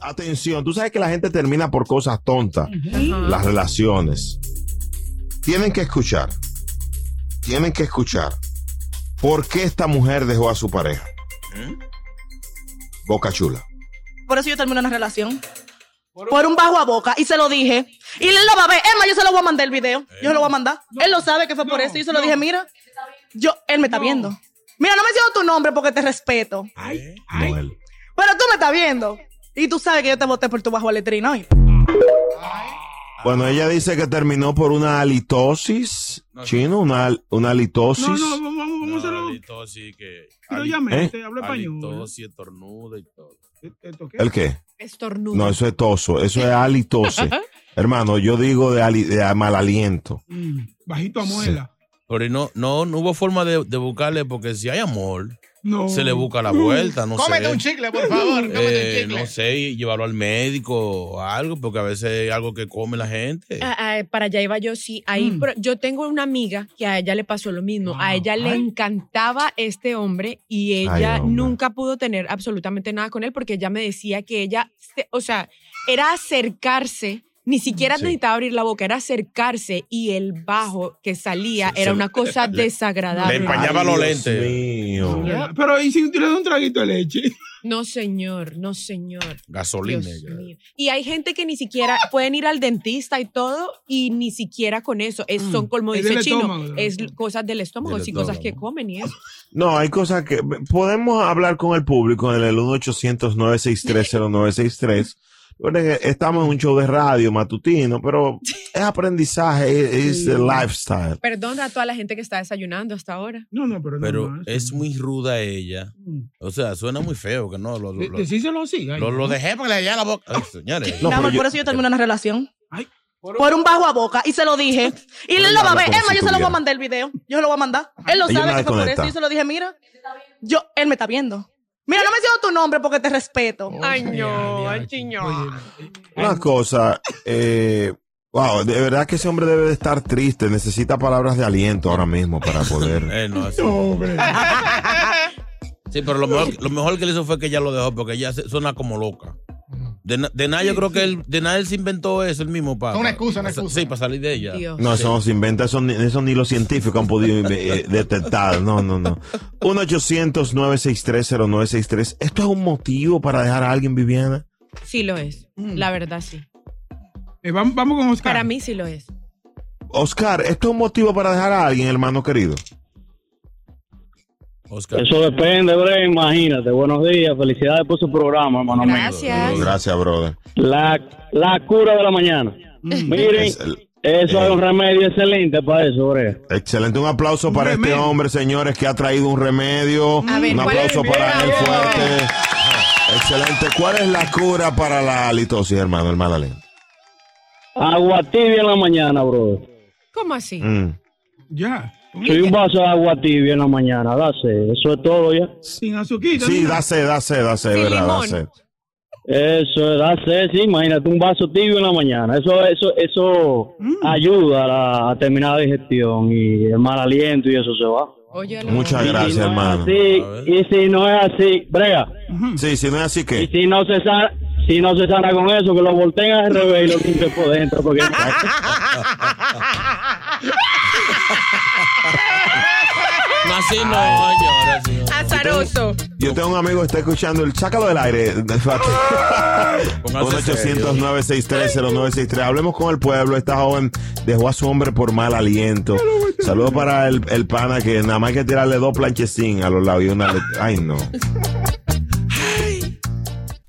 Atención, tú sabes que la gente termina por cosas tontas. Las relaciones. Tienen que escuchar. Tienen que escuchar. ¿Por qué esta mujer dejó a su pareja? Boca chula. Por eso yo terminé una relación. Por un bajo a boca. Y se lo dije. Y él lo va a ver. Emma, yo se lo voy a mandar el video. Yo se lo voy a mandar. Él lo sabe que fue por eso. Y yo se lo dije, mira. Yo, él me está viendo. Mira, no me menciono tu nombre porque te respeto. Noel. Pero tú me estás viendo. Y tú sabes que yo te voté por tu bajo letrina hoy. Bueno, ella dice que terminó por una halitosis. Chino, una, una halitosis. No, no, vamos, vamos a hacerlo. sí que... Pero llame, ¿Eh? este, habla español. Halitosis, estornuda y todo. ¿Esto qué? ¿El qué? Estornudo. No, eso es toso. Eso es halitosis. Hermano, yo digo de, ali- de mal aliento. Mm, bajito a muela. Pero y no, no, no hubo forma de, de buscarle porque si hay amor, No. se le busca la vuelta, no Cómete sé. un chicle, por favor. Cómete Eh, un chicle. no sé, y llevarlo al médico o algo, porque a veces hay algo que come la gente. Ah, ah, para allá iba yo, sí. Ahí, Mm. pero yo tengo una amiga que a ella le pasó lo mismo. A Ah, ella le encantaba este hombre y ella Ay, hombre. nunca pudo tener absolutamente nada con él porque ella me decía que ella, se- o sea, era acercarse. Ni siquiera Sí. necesitaba abrir la boca, era acercarse y el bajo que salía Sí, era se- una cosa le- desagradable. le empañaba Ay, los Dios lentes. mío. Pero ¿y si da un traguito de leche? No, señor, no, señor. Gasolina. Dios ya. mío. Y hay gente que ni siquiera pueden ir al dentista y todo, y ni siquiera con eso. Es, son, como Es dice del Chino, estómago, es cosas del estómago, y cosas que comen y eso. No, hay cosas que podemos hablar con el público en el 1-800-963-0963. Recuerden que Estamos en un show de radio matutino, pero es aprendizaje, es el lifestyle. Perdón a toda la gente que está desayunando hasta ahora. No, no, pero, Pero es muy ruda ella. Mm. O sea, suena muy feo que no. Lo, lo, lo- Decíselo así. ay, lo- dejé para que le hallara la boca. Ay, señores. No, Mi pero amor, yo- por eso yo terminé una relación. Ay. Por un bajo a boca. Y se lo dije. Y él lo va a ver. Emma, si yo se lo voy a mandar el video. Yo se lo voy a mandar. Él lo Ella sabe que fue por eso. yo se lo dije, mira. Yo, él me está viendo. Mira, no me menciono tu nombre porque te respeto. Ay, no, Ay, chiño. Una cosa, eh, wow, de verdad que ese hombre debe de estar triste, necesita palabras de aliento ahora mismo para poder. Eh, no, así-. Sí, pero lo mejor, lo mejor que le hizo fue que ella lo dejó porque ella suena como loca. De, na- de nada, yo creo que él, de nada él se inventó eso, el mismo para. Una excusa, una excusa. Sí, para salir de ella. Dios. No, eso no se inventa, eso ni, eso ni los científicos han podido eh, detectar. No, no, no. 1-800-963-0963. ¿Esto es un motivo para dejar a alguien, Viviana? Sí lo es. La verdad, sí. Eh, vamos, vamos con Oscar. Para mí sí lo es. Oscar, ¿esto es un motivo para dejar a alguien, hermano querido? Oscar. Eso depende, Bre, imagínate. Buenos días, felicidades por su programa, hermano mío. Gracias. Gracias, brother. La, la cura de la mañana. Miren, Es el- eso eh. es un remedio excelente para eso, Brea. Excelente, un aplauso para este hombre, señores, que ha traído un remedio. A ver, un ¿cuál aplauso es? para él fuerte. Excelente. ¿Cuál es la cura para la halitosis, hermano, el mal aliento? Agua tibia en la mañana, bro. ¿Cómo así? Mm. Ya. Sí, un vaso de agua tibia en la mañana, dase. Eso es todo ya. Sin azuquita. Sí, ni da nada. sed, da sed, da sed, Sin ¿verdad? Da limón. sed. Eso es, dase, sí, imagínate un vaso tibio en la mañana. Eso, eso, eso ayuda a, la- a terminar la digestión y el mal aliento y eso se va. Muchas gracias, hermano. Sí, y si no es así, brega. Sí, si no es así, Y ¿qué? si no se sana, si no se sana con eso, que lo volteen al revés y lo limpien por dentro, porque Así no, señora. Azaroso. Yo tengo un amigo que está escuchando el sácalo del aire. de Fati. 1-800-963-0963. Hablemos con el pueblo. Esta joven dejó a su hombre por mal aliento. Saludos para el, el pana que nada más hay que tirarle dos planchecín a los lados y una. le- Ay, no.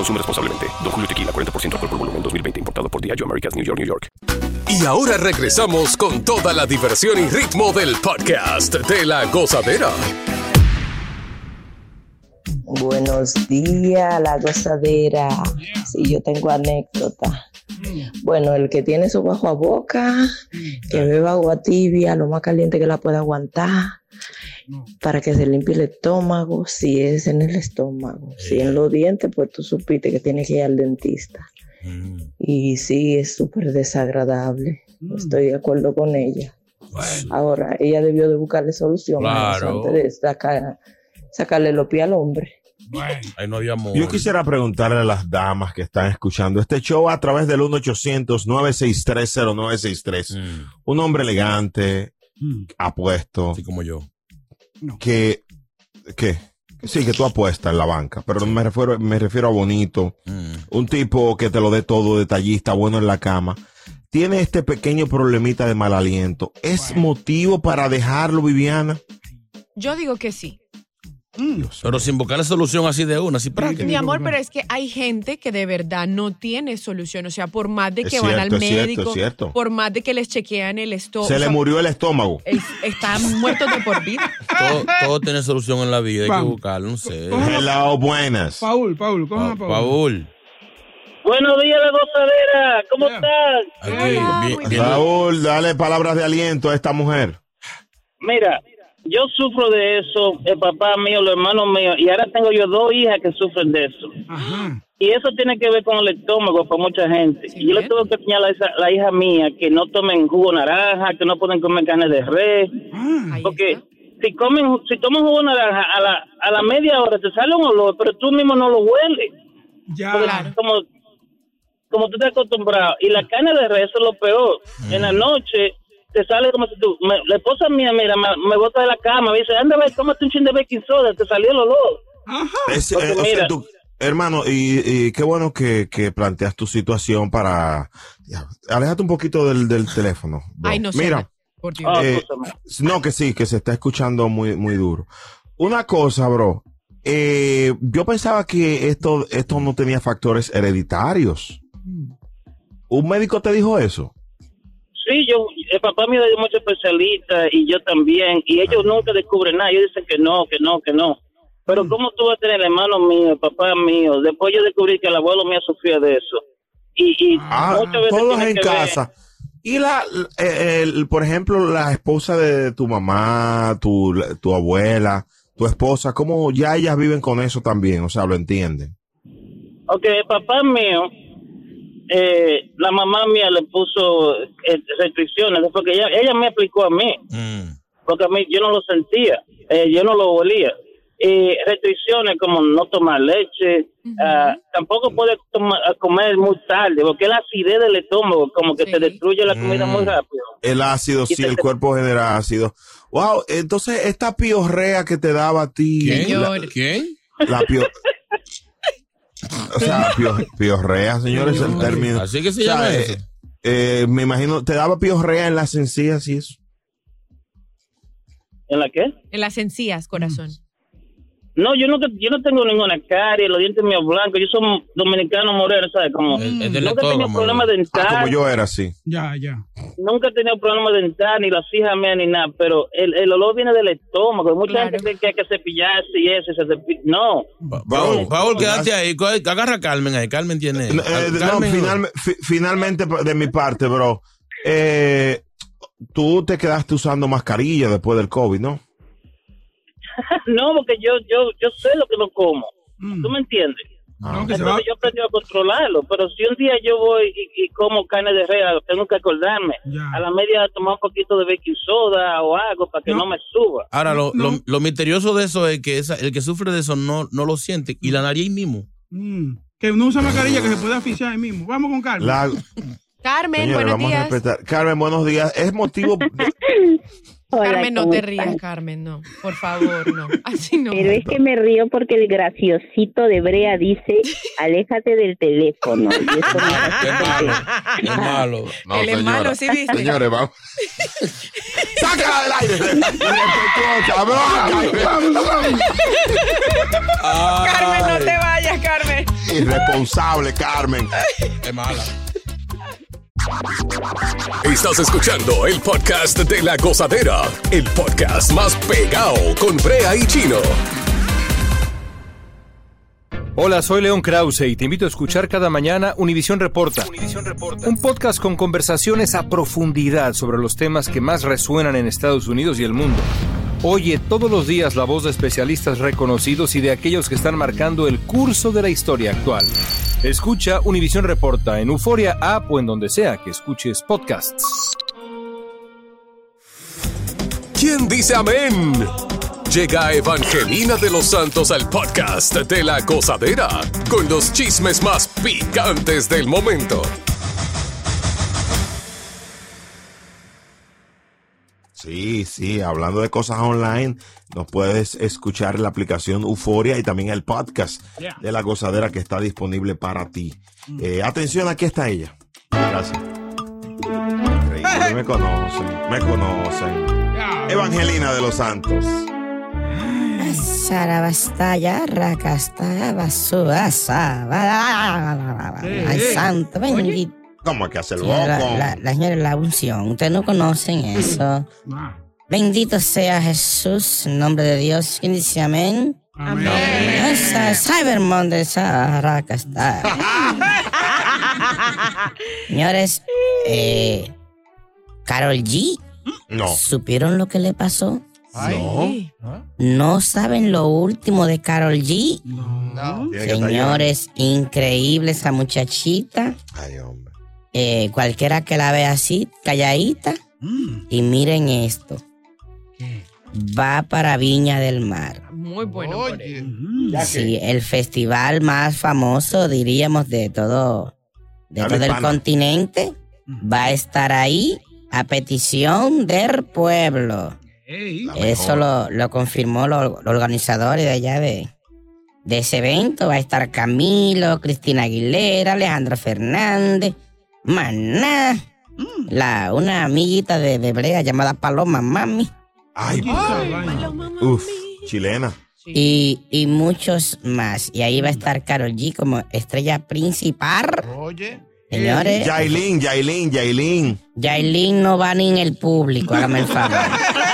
Consume responsablemente. Don Julio Tequila, 40% alcohol por volumen, 2020. Importado por Diageo Americas, New York, New York. Y ahora regresamos con toda la diversión y ritmo del podcast de la gozadera. Buenos días, la gozadera. Sí, yo tengo anécdota. Bueno, el que tiene su bajo a boca, que beba agua tibia, lo más caliente que la pueda aguantar, para que se limpie el estómago, si es en el estómago. Si en los dientes, pues tú supiste que tienes que ir al dentista. Y sí, es súper desagradable. Estoy de acuerdo con ella. Ahora, ella debió de buscarle solución a eso Claro. antes de sacar- sacarle los pies al hombre. Ahí no había amor. Yo quisiera preguntarle a las damas que están escuchando este show a través del 1-800-963-0963. Un hombre elegante, apuesto. Así como yo. Que, que, sí, que tú apuestas en la banca, pero me refiero, me refiero a bonito. Un tipo que te lo dé todo detallista, bueno en la cama. Tiene este pequeño problemita de mal aliento. ¿Es motivo para dejarlo, Viviana? Yo digo que sí. Pero sin buscar la solución así de una, así práctica. Mi amor, pero es que hay gente que de verdad no tiene solución. O sea, por más de Es que van cierto, al médico, cierto. por más de que les chequean el estómago. Se le murió el estómago. Están muertos de por vida. Todo, todo tiene solución en la vida, hay que buscarlo, no sé. Hello, buenas. Paul, Paul, Pa- Paul. Paul. Buenos días, la gozadera. ¿Cómo estás? Aquí, bien- bien- Raúl, dale palabras de aliento a esta mujer. Mira, yo sufro de eso, el papá mío, los hermanos míos, y ahora tengo yo dos hijas que sufren de eso. Y eso tiene que ver con el estómago para mucha gente. y yo le tengo que enseñar a esa- la hija mía que no tomen jugo naranja, que no pueden comer carne de res. Porque si comen, si toman jugo naranja, a la, a la media hora te sale un olor, pero tú mismo no lo hueles. Ya. Porque Como, como tú estás acostumbrado. Y la carne de res eso es lo peor. En la noche te sale como si tú... me- la esposa mía, mira, me, me bota de la cama, me dice, anda, ve, tómate un chin de baking soda, te salió el olor. Es, Porque eh, o sea, mira- tú- hermano, y, y qué bueno que, que planteas tu situación para... ya, aléjate un poquito del, del teléfono. bro. Ay, no sé. Mira, Por Dios. eh, no, que sí, que se está escuchando muy, muy duro. Una cosa, bro. eh, yo pensaba que esto, esto no tenía factores hereditarios. ¿Un médico te dijo eso? Sí, yo, el papá mío es mucho especialista y yo también, y ellos nunca descubren nada, ellos dicen que no, que no, que no. Pero ¿cómo tú vas a tener el hermano mío, el papá mío? Después yo descubrí que el abuelo mío sufría de eso. Y, y Ah, muchas veces todos en que ver- casa. Y la, el- por ejemplo, la esposa de tu mamá, tu, tu abuela, tu esposa, ¿cómo ya ellas viven con eso también? O sea, lo entienden. Ok, el papá mío, eh, la mamá mía le puso eh, restricciones, porque ella, ella me aplicó a mí, porque a mí yo no lo sentía, eh, yo no lo olía. Y restricciones como no tomar leche, ah, tampoco puede tomar- comer muy tarde, porque la acidez del estómago como que te destruye la comida muy rápido. El ácido, sí, el cuerpo genera ácido. Wow, entonces esta piorrea que te daba a ti. ¿Quién? La, ¿Quién? la pio- O sea, pio- piorrea, señores, el término. Así que se O sea, llama eh, eh, me imagino, te daba piorrea en las encías y eso. ¿En la qué? En las encías, corazón. No, yo no, yo no tengo ninguna carie, los dientes míos blancos, yo soy dominicano moreno, ¿sabes? Como, nunca he tenido problemas Ah, dentales. como yo era así. Ya, ya. Nunca he tenido problemas dental, ni las hijas mías, ni nada, pero el, el olor viene del estómago. Mucha gente cree que hay que cepillarse y eso, y se cepi- No. Paul, Paul, quédate ahí. Agarra a Carmen ahí. Carmen tiene. Eh, Carmen- fi- finalmente, de mi parte, bro, eh, tú te quedaste usando mascarilla después del COVID, ¿no? no, porque yo, yo, yo sé lo que no como. Mm. ¿Tú me entiendes? Que se Entonces yo aprendí a controlarlo, pero si un día yo voy y, y como carne de res, tengo que acordarme. A la media tomar un poquito de baking soda o algo para que no, me suba. Ahora, lo, lo, lo misterioso de eso es que esa- el que sufre de eso no, no lo siente. Y la nariz mismo. Mm. Que uno usa mascarilla que se puede asfixiar ahí mismo. Vamos con Carmen. La- Carmen, buenos vamos a días. respetar. Carmen, buenos días. Es motivo. Carmen, no ¿cómo te están? rías, Carmen, no. Por favor, no. Así no. Pero es que me río porque el graciosito de Brea dice, aléjate del teléfono. Y eso me hace Es malo. Él es malo, ¿sí viste? Señores, vamos. ¡Sácala del aire! Carmen, no te vayas, Carmen. Irresponsable, Carmen. Es mala. Estás escuchando el podcast de la gozadera, el podcast más pegado con Brea y Chino. Hola, soy León Krause y te invito a escuchar cada mañana Univisión Reporta. Un podcast con conversaciones a profundidad sobre los temas que más resuenan en Estados Unidos y el mundo. Oye todos los días la voz de especialistas reconocidos y de aquellos que están marcando el curso de la historia actual. Escucha Univisión Reporta en Euforia App o en donde sea que escuches podcasts. ¿Quién dice amén? Llega Evangelina de los Santos al podcast de la gozadera con los chismes más picantes del momento. Sí, sí, hablando de cosas online, nos puedes escuchar en la aplicación Euforia y también el podcast Yeah. de la gozadera que está disponible para ti. Eh, atención, aquí está ella. Gracias. Increíble, me conocen, me conocen. Evangelina de los Santos. Sarabastaya, racasta, basura, Ay, santo, bendito. ¿Cómo que hace el Señora, boco? La, la señora, la unción. Ustedes no conocen eso. Bendito sea Jesús, en nombre de Dios. ¿Quién dice amén? Amén. Esa Cybermon de esa racasta. Señores, eh, Carol G. No. ¿Supieron lo que le pasó? No. ¿No saben lo último de Carol G? Que estar Señores, increíble esa muchachita. Eh, cualquiera que la vea así, calladita. Y miren esto. Va para Viña del Mar. Muy bueno él. Sí, el festival más famoso, diríamos, de todo, de todo el continente. Va a estar ahí a petición del pueblo. Eso lo, lo confirmó lo- los organizadores de allá de, de ese evento. Va a estar Camilo, Cristina Aguilera, Alejandro Fernández, Maná, la, una amiguita de, de Brea llamada Paloma Mami. Ay, Uf, chilena. Y, y muchos más. Y ahí va a estar Carol G como estrella principal. Oye. Señores. Yailin, Yailin, Yailin. Yailin no va ni en el público, hágame el favor.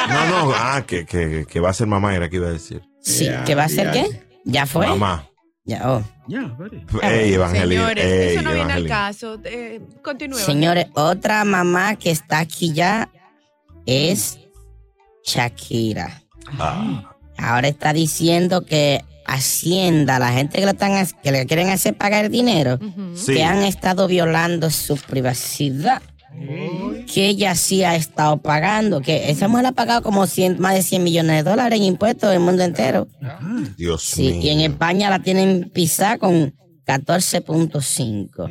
No, no, ah, que, que, que va a ser mamá, era que iba a decir. Sí, ¿que va a ser qué? ¿Ya fue? Mamá. Ya, oh. Ya, vale. Ey, Evangelina. Señores, ey, eso no viene al caso. Eh, continúe. Señores, otra mamá que está aquí ya es Shakira. Ah. Ahora está diciendo que Hacienda, la gente que, lo están, que le quieren hacer pagar dinero, Sí. que han estado violando su privacidad. Que ella sí ha estado pagando, que esa mujer ha pagado como 100, más de 100 millones de dólares en impuestos en el mundo entero. Dios Sí, mío. y en España la tienen pisada con 14.5.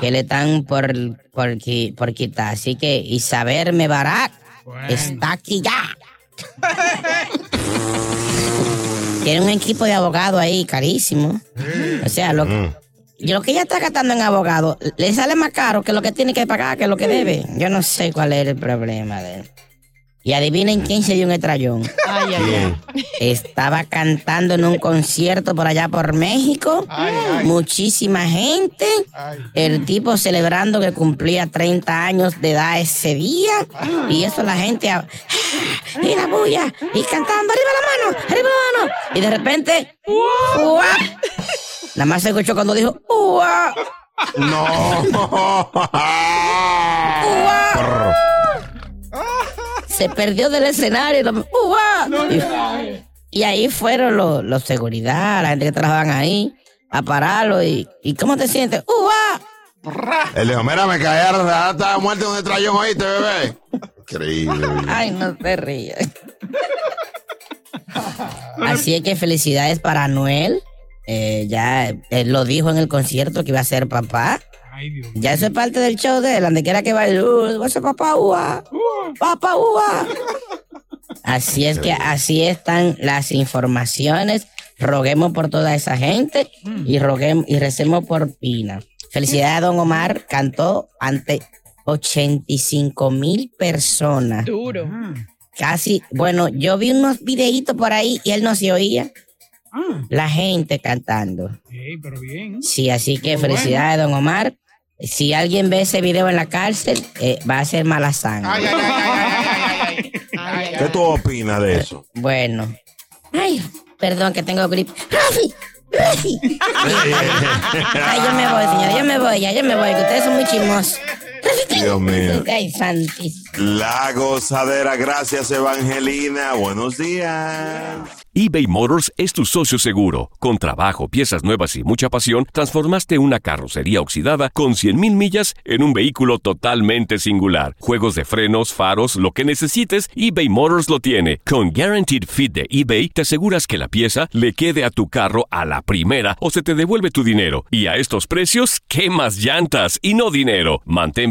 Que le están por, por, qui- por quitar. Así que Isabel Mebarak está aquí ya. Tiene un equipo de abogados ahí carísimo. O sea, lo, yo lo que ella está gastando en abogado le sale más caro que lo que tiene que pagar, que lo que debe. Yo no sé cuál es el problema de él. Y adivinen quién se dio un estrellón. Ay, ay, ay. Estaba cantando en un concierto por allá por México. Muchísima gente. El tipo celebrando que cumplía 30 años de edad ese día. Y eso la gente. ah, Y la bulla. Y cantando arriba la mano, arriba la mano. Y de repente. Nada más se escuchó cuando dijo. ¡guap! No. se perdió del escenario. ¡Uah! y, y ahí fueron los, los seguridad, la gente que trabajaban ahí, a pararlo. ¿Y, y cómo te sientes? ¡Uah! Él dijo, mira, me caí, ahora estaba muerto un trayón, oíste, bebé. Increíble. Ay, no te rías. Así es que felicidades para Noel. Eh, ya él lo dijo en el concierto que iba a ser papá. Ya eso es parte del show de él, donde quiera que vaya, uh, va a ser papá, ua. Así es que así están las informaciones. Roguemos por toda esa gente y roguemos y recemos por Pina. Felicidades a Don Omar, cantó ante 85 mil personas. Duro. Casi, bueno, yo vi unos videitos por ahí y él no se oía. La gente cantando. Ey, pero bien. Sí, así que Muy felicidades, don Omar. Si alguien ve ese video en la cárcel, eh, va a ser mala sangre. ¿Qué tú opinas de eso? Bueno. Ay, perdón que tengo grip. ¡Rafi! ¡Rafi! Ay, yo me voy, señor. Yo me voy, ya, yo me voy, que ustedes son muy chismosos. Dios mío. La gozadera, gracias Evangelina. Buenos días. eBay Motors es tu socio seguro. Con trabajo, piezas nuevas y mucha pasión, transformaste una carrocería oxidada con 100.000 millas en un vehículo totalmente singular. Juegos de frenos, faros, lo que necesites, eBay Motors lo tiene. Con Guaranteed Fit de eBay, te aseguras que la pieza le quede a tu carro a la primera o se te devuelve tu dinero. Y a estos precios, ¿qué más llantas y no dinero? Mantén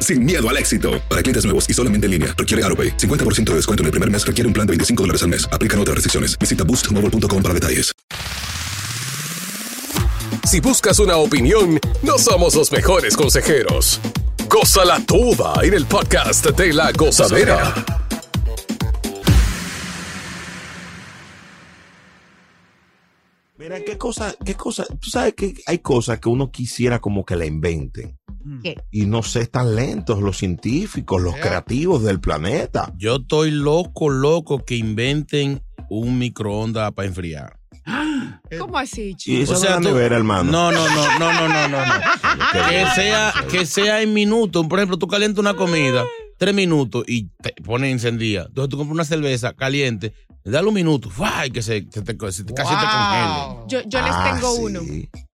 sin miedo al éxito. Para clientes nuevos y solamente en línea, requiere AroPay. 50% de descuento en el primer mes requiere un plan de 25 dólares al mes. Aplican otras restricciones. Visita boostmobile.com para detalles. Si buscas una opinión, no somos los mejores consejeros. Gózala toda en el podcast de la gozadera. Mira, qué cosa, qué cosa, tú sabes que hay cosas que uno quisiera como que la inventen. ¿Qué? Y no sé, están lentos los científicos, los creativos del planeta. Yo estoy loco, loco que inventen un microondas para enfriar. ¿Cómo así, Y chico? eso es la tú- nevera, hermano. No, no, no, no, no, no, no. no. que sea, que sea en minutos. Por ejemplo, tú calientas una comida, tres minutos y te pones encendida. Entonces tú compras una cerveza caliente, dale un minuto, ¡fua! y que se, se te, se te- casi te congele. Yo, yo les Ah, tengo sí. uno.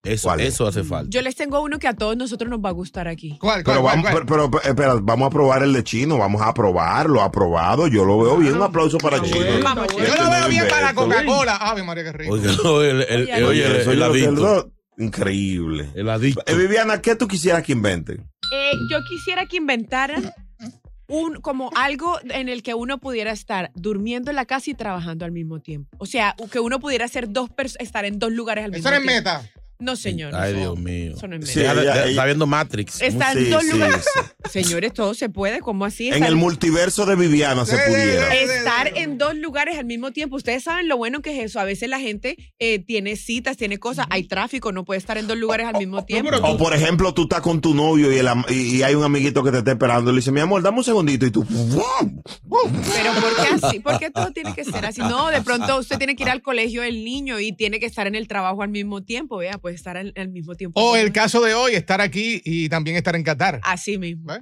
Eso, ¿Cuál es? eso hace falta. Yo les tengo uno que a todos nosotros nos va a gustar aquí. ¿Cuál, Pero vamos, pero, pero, espera, vamos a probar el de chino, vamos a probarlo, aprobado. Yo lo veo bien. Un aplauso para chino. Vamos, Yo lo veo no bien para. Coca-Cola. Ave María, qué rico. Oye, no, el, el, el- oye, adicto. Increíble. El adicto. Eh, Viviana, ¿qué tú quisieras que inventen? Eh, yo quisiera que inventaran un, como algo en el que uno pudiera estar durmiendo en la casa y trabajando al mismo tiempo. O sea, que uno pudiera ser dos estar en dos lugares al mismo Eso tiempo. meta. No, señor. Ay, Dios mío. Eso no es Sí, ella- ella- Está viendo Matrix. Está en Sí, dos sí, lugares. sí. Señores, todo se puede. ¿Cómo así? En Estar- el multiverso de Viviana se pudiera. Estar en dos lugares al mismo tiempo. Ustedes saben lo bueno que es eso. A veces la gente eh, tiene citas, tiene cosas, hay tráfico, no puede estar en dos lugares al mismo tiempo. O por ejemplo, tú estás con tu novio y, el y, y hay un amiguito que te está esperando y le dice, mi amor, dame un segundito y tú... Pero ¿por qué así? ¿Por qué todo tiene que ser así? No, de pronto usted tiene que ir al colegio el niño y tiene que estar en el trabajo al mismo tiempo, vea, puede estar al, al mismo tiempo. O el caso de hoy, estar aquí y también estar en Qatar. Así mismo.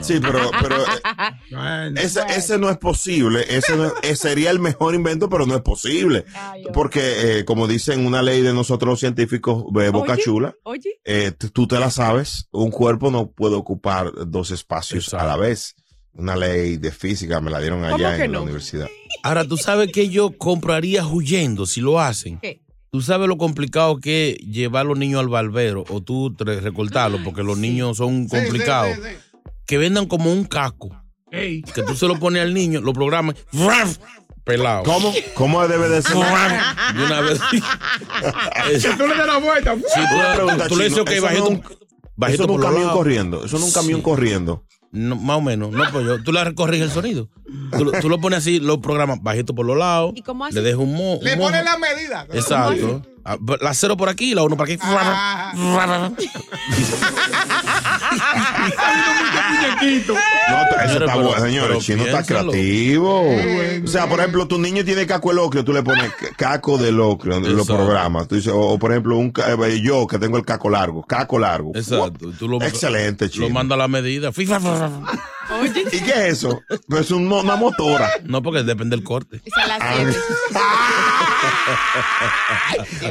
Sí, pero, pero eh, ese, ese no es posible. Ese, no es- ese sería el mejor invento, pero no es posible. Porque, eh, como dicen una ley de nosotros los científicos, de Boca Oye, Chula, Oye, eh, tú te la sabes, un cuerpo no puede ocupar dos espacios a la vez. Una ley de física me la dieron ¿Cómo allá en la universidad. Ahora, tú sabes que yo compraría huyendo si lo hacen. ¿Qué? Tú sabes lo complicado que es llevar a los niños al barbero o tú recortarlos porque los niños son complicados. Que vendan como un casco. Que tú se lo pones al niño, lo programas, pelado. ¿Cómo? ¿Cómo debe de ser? De una vez. Tú le das la vuelta. Sí, tú, tú le dices, Chino, ok, eso bajito, no- un- bajito eso no un camión corriendo. Eso no es un camión Sí. corriendo. No, más o menos. No, pues yo, tú le corriges el sonido. Tú, lo- tú lo pones así, lo programas bajito por los lados. ¿Y cómo hace? Le dejas un mo. un Le mojo. ponen la medida. Exacto. Ah, La cero por aquí y la uno por aquí. No, eso está pero- bueno, señores. Chino está creativo. O sea, por ejemplo, tu niño tiene caco de locrio, tú le pones caco de locrio, lo Exacto. programas. Tú dices, o, o, por ejemplo, un, eh, yo que tengo el caco largo, caco largo. Exacto. Tú lo, Excelente, Chino. Lo manda a la medida. ¿Y qué es eso? Pues es una motora. No, porque depende del corte. es la Ah.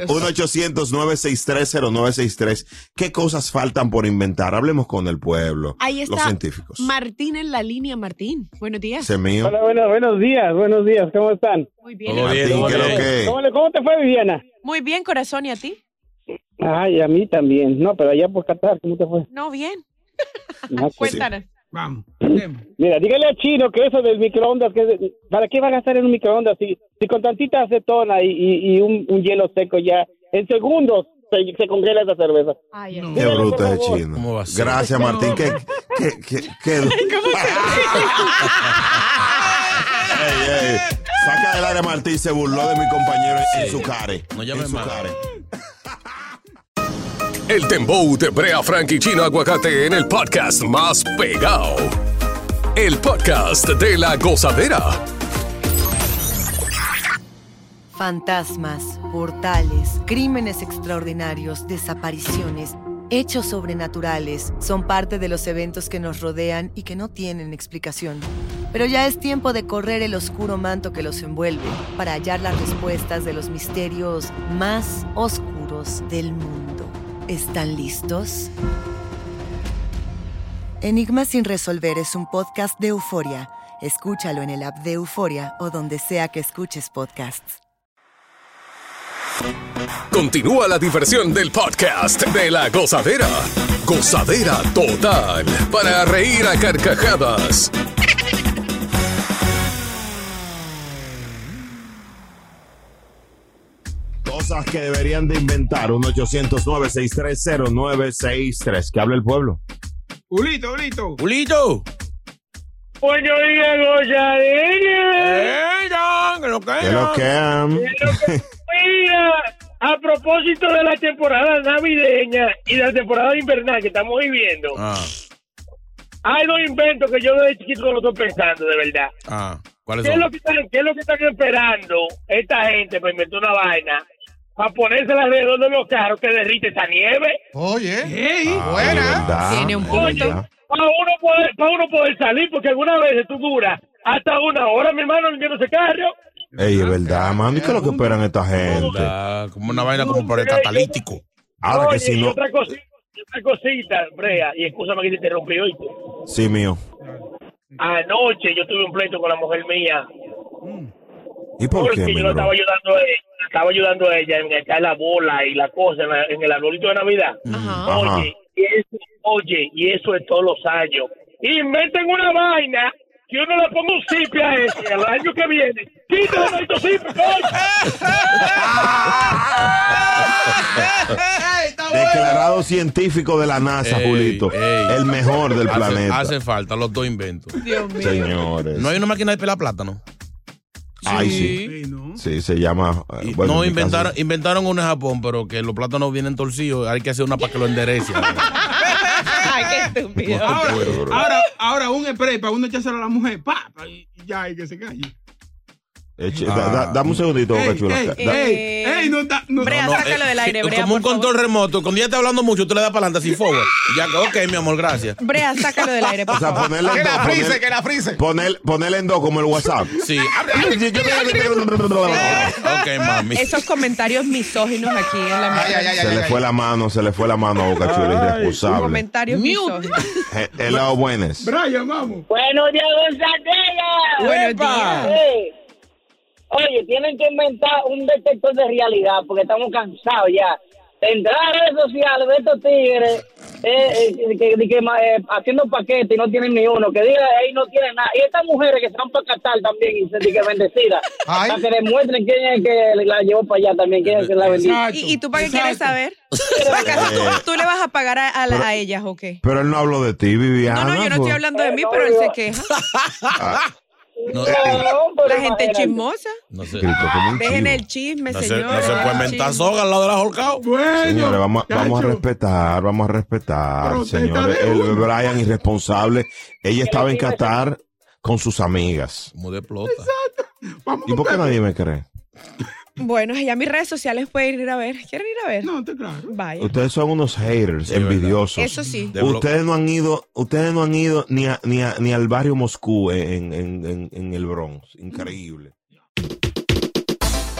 1-800-963-0963. ¿Qué cosas faltan por inventar? Hablemos con el pueblo, Ahí los está científicos. Martín en la línea. Martín, buenos días. Ese mío. Hola, bueno, buenos días, buenos días, ¿cómo están? Muy bien. Todo bien, Martín, todo ¿qué es lo bien. que? ¿Cómo, te fue, Viviana? Muy bien, corazón, ¿y a ti? Ay, a mí también. No, pero allá por Qatar, ¿cómo te fue? No, bien. Pues, Cuéntanos. Vamos. Mira, dígale a Chino que eso del microondas, que ¿para qué va a gastar en un microondas si, si con tantita acetona y, y, y un, un hielo seco ya en segundos se, se congela esa cerveza? Ay, Qué bruto es chino. ¿Cómo va a ser? Gracias, Martín. ¿Qué, qué, qué, qué- Ey, ey. Saca del área Martín, se burló de mi compañero en, en su care. No llames en su más. care. El Dembow de Brea Frank y Chino Aguacate en el podcast más pegado. El podcast de la gozadera. Fantasmas, portales, crímenes extraordinarios, desapariciones, hechos sobrenaturales son parte de los eventos que nos rodean y que no tienen explicación. Pero ya es tiempo de correr el oscuro manto que los envuelve para hallar las respuestas de los misterios más oscuros del mundo. ¿Están listos? Enigma sin resolver es un podcast de euforia. Escúchalo en el app de Euforia o donde sea que escuches podcasts. Continúa la diversión del podcast de la gozadera. Gozadera total. Para reír a carcajadas. Cosas que deberían de inventar. 1-800-963-0963. Que hable el pueblo. Ulito, Ulito. ¡Ulito! Buenos días, gozadera. ¿Qué lo que Que lo que am. Mira, a propósito de la temporada navideña y de la temporada invernal que estamos viviendo, Ah, hay dos inventos que yo desde chiquito lo estoy pensando, de verdad. ah. ¿Cuáles ¿Qué es, lo que están, ¿Qué es lo que están esperando esta gente para inventar una vaina? Para ponérsela alrededor de los carros que derrite esa nieve. Oye, Ah, buena. Tiene un punto. Para uno, poder, para uno poder salir, porque algunas veces tú duras hasta una hora, mi hermano, viendo ese carro. Ey, es verdad, mano. ¿Y qué es lo que esperan esta gente? Como una vaina como por el catalítico. Ahora que si no. otra cosita, otra cosita, Brea, y escúchame que te interrumpí hoy. Sí, mío. Anoche yo tuve un pleito con la mujer mía. ¿Y por porque qué, yo lo bro? estaba ayudando a ella, estaba ayudando a ella en echar la bola y la cosa en, la- en el arbolito de Navidad. Ajá. Oye, y eso, oye, y eso es todos los años. Inventen una vaina que uno le ponga un zipe a ese el año que viene. Quítale maldito zipe, Declarado científico de la NASA, Ey, Julito. ey. El mejor del Hace- planeta. Hace falta los dos inventos. Señores. No hay una máquina de pelar plátano. Ay, sí. Sí, se llama. eh, bueno, no, inventaron, caso- inventaron uno en Japón, pero que los plátanos vienen torcidos. Hay que hacer una para que lo enderece. Ay, qué estúpido. Ahora, ahora, ahora un spray para uno echárselo a la mujer, pa, pa, y ya, y que se calle. Eche- da- da- dame un segundito, Boca Chula. ey, Da- ey, ey, no da, no No, no, eh, Como un control remoto. Cuando ya está hablando mucho, tú le das para adelante así forward. Ya que, ok, mi amor, gracias. Brea, sácalo del aire, por O sea, favor. ponerle en dos, poner- que la frise. poner- ponerle en dos como el WhatsApp. Sí. ok, mami. Esos comentarios misóginos aquí en la mesa. Se le fue la mano, se le fue la mano a Boca Chula, irresponsable. Comentarios misóginos. Eh, Hello, buenas. Brian, vamos. Buenos días, González. Buenos días. Oye, tienen que inventar un detector de realidad porque estamos cansados ya. Entrar a redes sociales de estos tigres eh, eh, que, que- que, eh, haciendo paquetes y no tienen ni uno. Que diga ahí no tienen nada. Y estas mujeres que están para Qatar también y se que bendecidas. Para que demuestren quién es que la llevó para allá también, quién es que la bendice. ¿Y, y tú para qué quieres saber? ¿Acaso tú, tú le vas a pagar a, a la- a ellas o qué? Pero él no habló de ti, Viviana. No, no, yo no estoy pues. hablando de mí, pero él se queja. No, La gente chismosa. no sé. Grito como un Dejen el chisme, No se, señor. no se puede inventar soga al lado de la holcao. Señores, vamos, a- vamos a respetar, vamos a respetar, señores. El. Brian irresponsable. Ella estaba en Qatar con sus amigas. Como de plota. ¿Y por qué nadie me cree? Bueno, ya mis redes sociales pueden ir a ver. ¿Quieren ir a ver? No, te claro. Vaya. Ustedes son unos haters, envidiosos. Eso sí. Ustedes no han ido, ustedes no han ido ni, a- ni, a- ni al barrio Moscú en, en, en, en el Bronx. Increíble.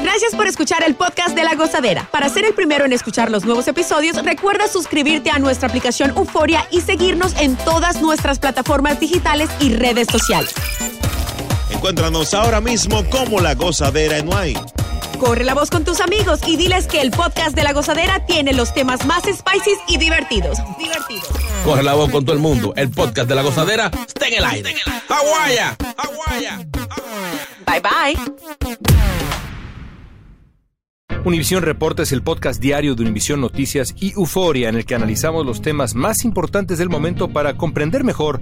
Gracias por escuchar el podcast de La Gozadera. Para ser el primero en escuchar los nuevos episodios, recuerda suscribirte a nuestra aplicación Euforia y seguirnos en todas nuestras plataformas digitales y redes sociales. Encuéntranos ahora mismo como La Gozadera en Wine. Corre la voz con tus amigos y diles que el podcast de La Gozadera tiene los temas más spicy y divertidos. Divertidos. Corre la voz con todo el mundo. El podcast de la gozadera está en el aire. ¡Aguaya! Bye bye. Univisión Reporta es el podcast diario de Univisión Noticias y Euforia en el que analizamos los temas más importantes del momento para comprender mejor